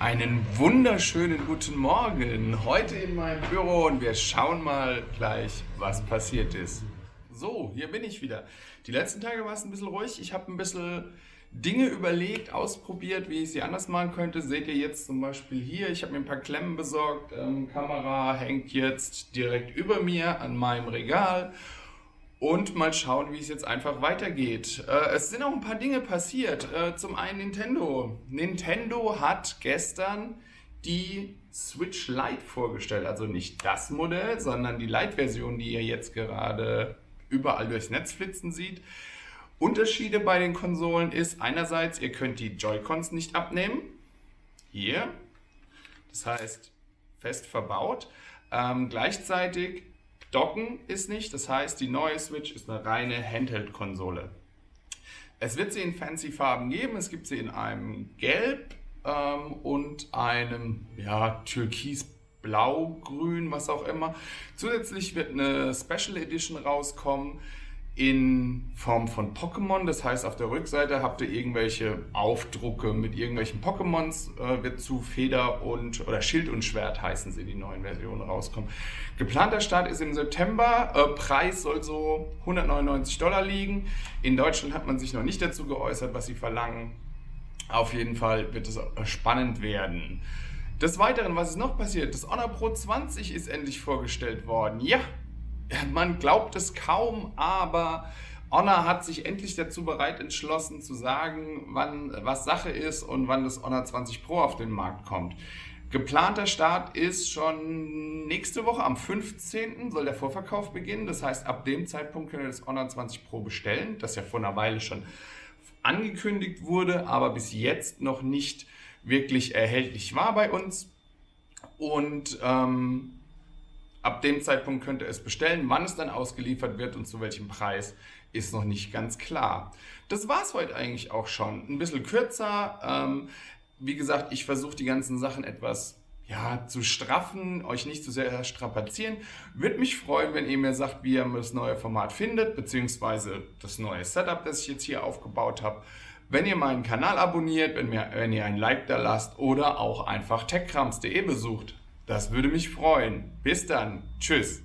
Einen wunderschönen guten Morgen. Heute in meinem Büro und wir schauen mal gleich, was passiert ist. So, hier bin ich wieder. Die letzten Tage war es ein bisschen ruhig. Ich habe ein bisschen Dinge überlegt, ausprobiert, wie ich sie anders machen könnte. Seht ihr jetzt zum Beispiel hier, ich habe mir ein paar Klemmen besorgt. Ähm, Kamera hängt jetzt direkt über mir an meinem Regal und mal schauen, wie es jetzt einfach weitergeht. Äh, es sind auch ein paar Dinge passiert. Äh, zum einen Nintendo. Nintendo hat gestern die Switch Lite vorgestellt. Also nicht das Modell, sondern die Lite-Version, die ihr jetzt gerade überall durchs Netz flitzen sieht. Unterschiede bei den Konsolen ist einerseits, ihr könnt die Joy-Cons nicht abnehmen. Hier. Das heißt, fest verbaut. Ähm, gleichzeitig Docken ist nicht, das heißt, die neue Switch ist eine reine Handheld-Konsole. Es wird sie in fancy Farben geben. Es gibt sie in einem Gelb ähm, und einem ja, Türkis Blau, Grün, was auch immer. Zusätzlich wird eine Special Edition rauskommen in Form von Pokémon. Das heißt, auf der Rückseite habt ihr irgendwelche Aufdrucke mit irgendwelchen Pokémons, äh, wird zu Feder und oder Schild und Schwert heißen sie, die neuen Versionen rauskommen. Geplanter Start ist im September. Äh, Preis soll so 199 Dollar liegen. In Deutschland hat man sich noch nicht dazu geäußert, was sie verlangen. Auf jeden Fall wird es spannend werden. Des Weiteren, was ist noch passiert? Das Honor Pro 20 ist endlich vorgestellt worden. Ja, man glaubt es kaum, aber Honor hat sich endlich dazu bereit entschlossen zu sagen, wann was Sache ist und wann das Honor 20 Pro auf den Markt kommt. Geplanter Start ist schon nächste Woche am 15. soll der Vorverkauf beginnen. Das heißt, ab dem Zeitpunkt könnt ihr das Honor 20 Pro bestellen, das ja vor einer Weile schon angekündigt wurde, aber bis jetzt noch nicht wirklich erhältlich war bei uns. Und ähm, Ab dem Zeitpunkt könnt ihr es bestellen. Wann es dann ausgeliefert wird und zu welchem Preis, ist noch nicht ganz klar. Das war es heute eigentlich auch schon. Ein bisschen kürzer. Ähm, wie gesagt, ich versuche die ganzen Sachen etwas ja, zu straffen, euch nicht zu sehr strapazieren. Würde mich freuen, wenn ihr mir sagt, wie ihr das neue Format findet, beziehungsweise das neue Setup, das ich jetzt hier aufgebaut habe. Wenn ihr meinen Kanal abonniert, wenn, mir, wenn ihr ein Like da lasst oder auch einfach techkrams.de besucht. Das würde mich freuen. Bis dann. Tschüss.